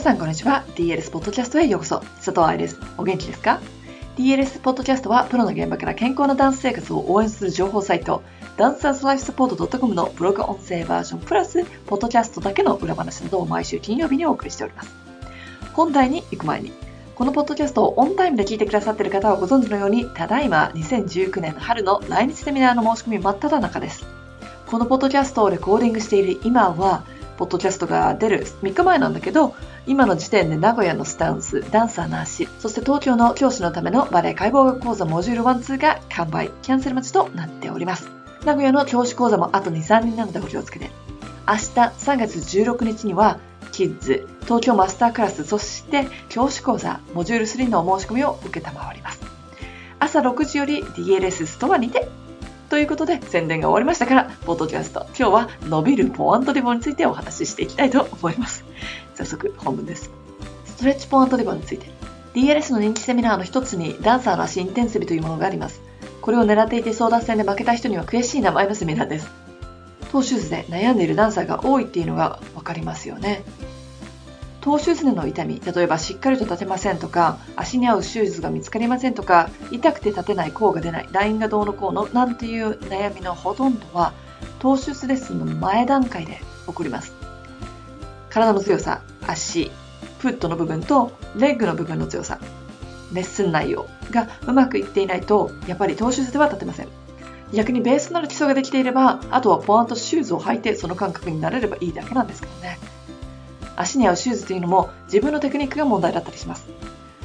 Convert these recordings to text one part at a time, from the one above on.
皆さんこんにちは。DLS ポッドキャストへようこそ。佐藤愛です。お元気ですか ?DLS ポッドキャストはプロの現場から健康なダンス生活を応援する情報サイト、ダンサーズライフサポート .com のブログ音声バージョンプラス、ポッドキャストだけの裏話などを毎週金曜日にお送りしております。本題に行く前に、このポッドキャストをオンタイムで聞いてくださっている方はご存知のように、ただいま2019年春の来日セミナーの申し込み真っ只中です。このポッドキャストをレコーディングしている今は、ポッドキャストが出る3日前なんだけど、今の時点で名古屋のスタンス、ダンサーの足、そして東京の教師のためのバレエ解剖学講座モジュール1、2が完売、キャンセル待ちとなっております。名古屋の教師講座もあと2、3人なのでお気をつけて。明日3月16日には、キッズ、東京マスタークラス、そして教師講座、モジュール3のお申し込みを受けたまわります。朝6時より DLS ストアにてということで、宣伝が終わりましたから、ポッドキャスト、今日は伸びるポアントリボンについてお話ししていきたいと思います。早速、本文です。ストレッチポアントリボンについて。DLS の人気セミナーの一つに、ダンサーの足インテンシブというものがあります。これを狙っていて争奪戦で負けた人には悔しい名前のセミナーです。トーシューズで悩んでいるダンサーが多いっていうのがわかりますよね。トーシューズの痛み、例えばしっかりと立てませんとか、足に合うシューズが見つかりませんとか、痛くて立てない、甲が出ない、ラインがどうのこうの、なんていう悩みのほとんどは、トーシューズレッスンの前段階で起こります。体の強さ、足、フットの部分とレッグの部分の強さ、レッスン内容がうまくいっていないと、やっぱりトーシューズでは立てません。逆にベースとなる基礎ができていれば、あとはポワンとシューズを履いてその感覚になれればいいだけなんですけどね。足に合うシューズというのも自分のテクニックが問題だったりします。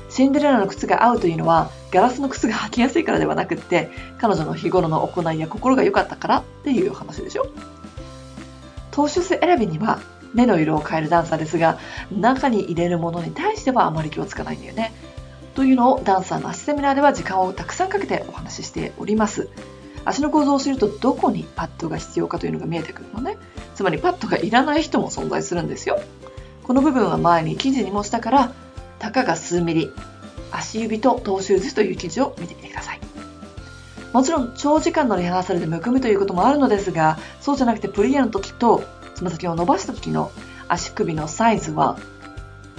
シンデレラの靴が合うというのはガラスの靴が履きやすいからではなくって彼女の日頃の行いや心が良かったからっていう話でしょ。投手選びには目の色を変えるダンサーですが中に入れるものに対してはあまり気をつかないんだよね。というのをダンサーの足セミナーでは時間をたくさんかけてお話ししております。足の構造を知るとどこにパッドが必要かというのが見えてくるのね。つまりパッドがいらない人も存在するんですよ。この部分は前に記事にもしたから、たかが数ミリ、足指とトーシューズという記事を見てみてください。もちろん長時間のリハーサルでむくむということもあるのですが、そうじゃなくてプリエの時とつま先を伸ばした時の足首のサイズは、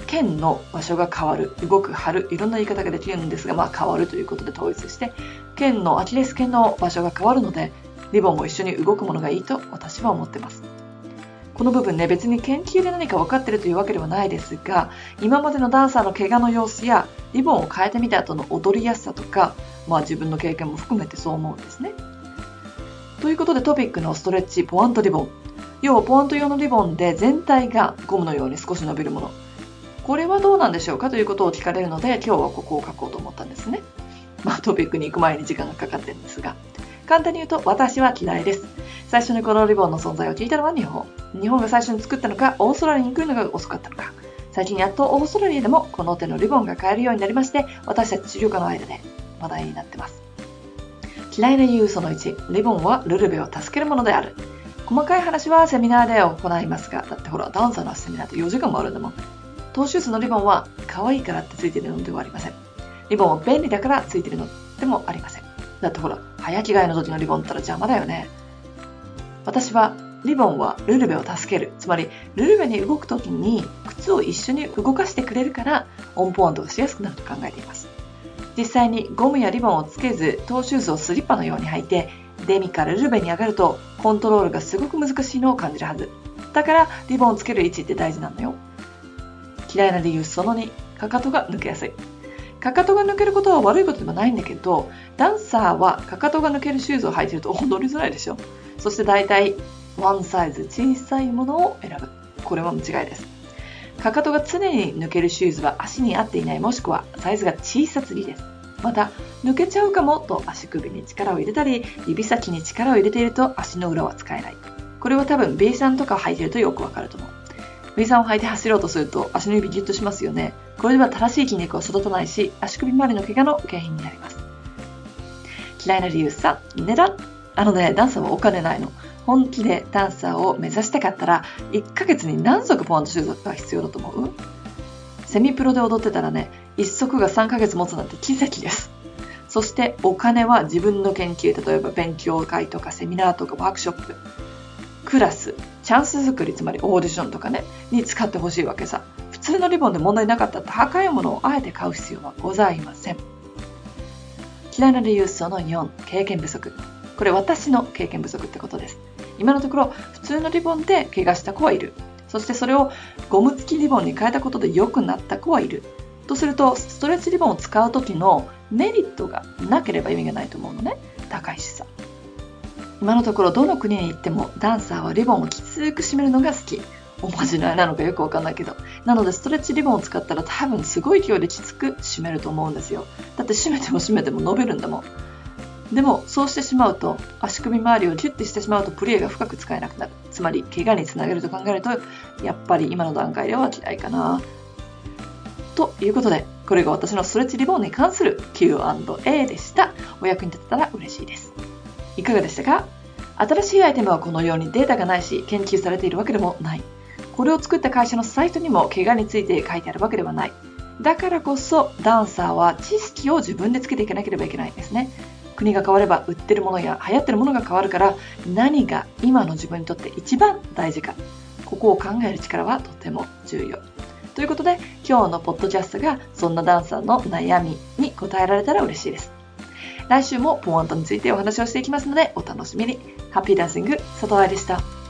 剣の場所が変わる、動く、張る、いろんな言い方ができるんですが、まあ変わるということで統一して、剣のアキレス腱の場所が変わるので、リボンも一緒に動くものがいいと私は思ってます。この部分ね、別に研究で何か分かってるというわけではないですが、今までのダンサーの怪我の様子や、リボンを変えてみた後の踊りやすさとか、まあ自分の経験も含めてそう思うんですね。ということでトピックのストレッチポワントリボン。要はポワント用のリボンで全体がゴムのように少し伸びるもの。これはどうなんでしょうかということを聞かれるので、今日はここを書こうと思ったんですね。まあトピックに行く前に時間がかかってるんですが。簡単に言うと、私は嫌いです。最初にこのリボンの存在を聞いたのは日本。日本が最初に作ったのか、オーストラリアに来るのが遅かったのか。最近やっとオーストラリアでもこの手のリボンが買えるようになりまして、私たち治療家の間で話題になってます。嫌いな理由その1、リボンはルルベを助けるものである。細かい話はセミナーで行いますが、だってほら、ダンサーのセミナーって4時間もあるんだもん。トーシューズのリボンは可愛いからってついてるのではありません。リボンは便利だからついてるのでもありません。だってほら、早着替えの時のリボンったら邪魔だよね。私は、リボンはルルベを助ける。つまり、ルルベに動く時に靴を一緒に動かしてくれるから、オンポワントがしやすくなると考えています。実際にゴムやリボンをつけず、トーシューズをスリッパのように履いて、デミからルルベに上がると、コントロールがすごく難しいのを感じるはず。だから、リボンをつける位置って大事なのよ。嫌いな理由その2、かかとが抜けやすい。かかとが抜けることは悪いことではないんだけど、ダンサーはかかとが抜けるシューズを履いてると踊りづらいでしょ。そして大体、ワンサイズ小さいものを選ぶ。これは間違いです。かかとが常に抜けるシューズは足に合っていないもしくはサイズが小さすぎです。また、抜けちゃうかもと足首に力を入れたり、指先に力を入れていると足の裏は使えない。これは多分 B さんとか履いてるとよくわかると思う。B さんを履いて走ろうとすると足の指ギュッとしますよね。これでは正しい筋肉を育たないし、足首周りの怪我の原因になります。嫌いな理由3、値段。あのね、ダンサーはお金ないの。本気でダンサーを目指したかったら、1ヶ月に何足ポンドシューズが必要だと思う？セミプロで踊ってたらね、1足が3ヶ月持つなんて奇跡です。そしてお金は自分の研究、例えば勉強会とかセミナーとかワークショップ、クラス、チャンス作り、つまりオーディションとかね、に使ってほしいわけさ。普通のリボンで問題なかった高いものをあえて買う必要はございません。嫌いな理由その4、経験不足。これ私の経験不足ってことです。今のところ普通のリボンで怪我した子はいる。そしてそれをゴム付きリボンに変えたことで良くなった子はいる。とすると、ストレッチリボンを使う時のメリットがなければ意味がないと思うのね。高いしさ。今のところどの国に行ってもダンサーはリボンをきつく締めるのが好き。おまじないなのかよくわかんないけど。なのでストレッチリボンを使ったら多分すごい勢いできつく締めると思うんですよ。だって締めても締めても伸びるんだもん。でもそうしてしまうと足首周りをギュッてしてしまうとプレーが深く使えなくなるつまり怪我につなげると考えるとやっぱり今の段階では嫌いかなということでこれが私のストレッチリボンに関する Q&A でしたお役に立てたら嬉しいですいかがでしたか？新しいアイテムはこのようにデータがないし研究されているわけでもないこれを作った会社のサイトにも怪我について書いてあるわけではない。だからこそダンサーは知識を自分でつけていかなければいけないんですね。国が変われば売ってるものや流行ってるものが変わるから何が今の自分にとって一番大事か。ここを考える力はとても重要。ということで今日のポッドキャストがそんなダンサーの悩みに答えられたら嬉しいです。来週もポワントについてお話をしていきますのでお楽しみに。ハッピーダンシング佐藤愛でした。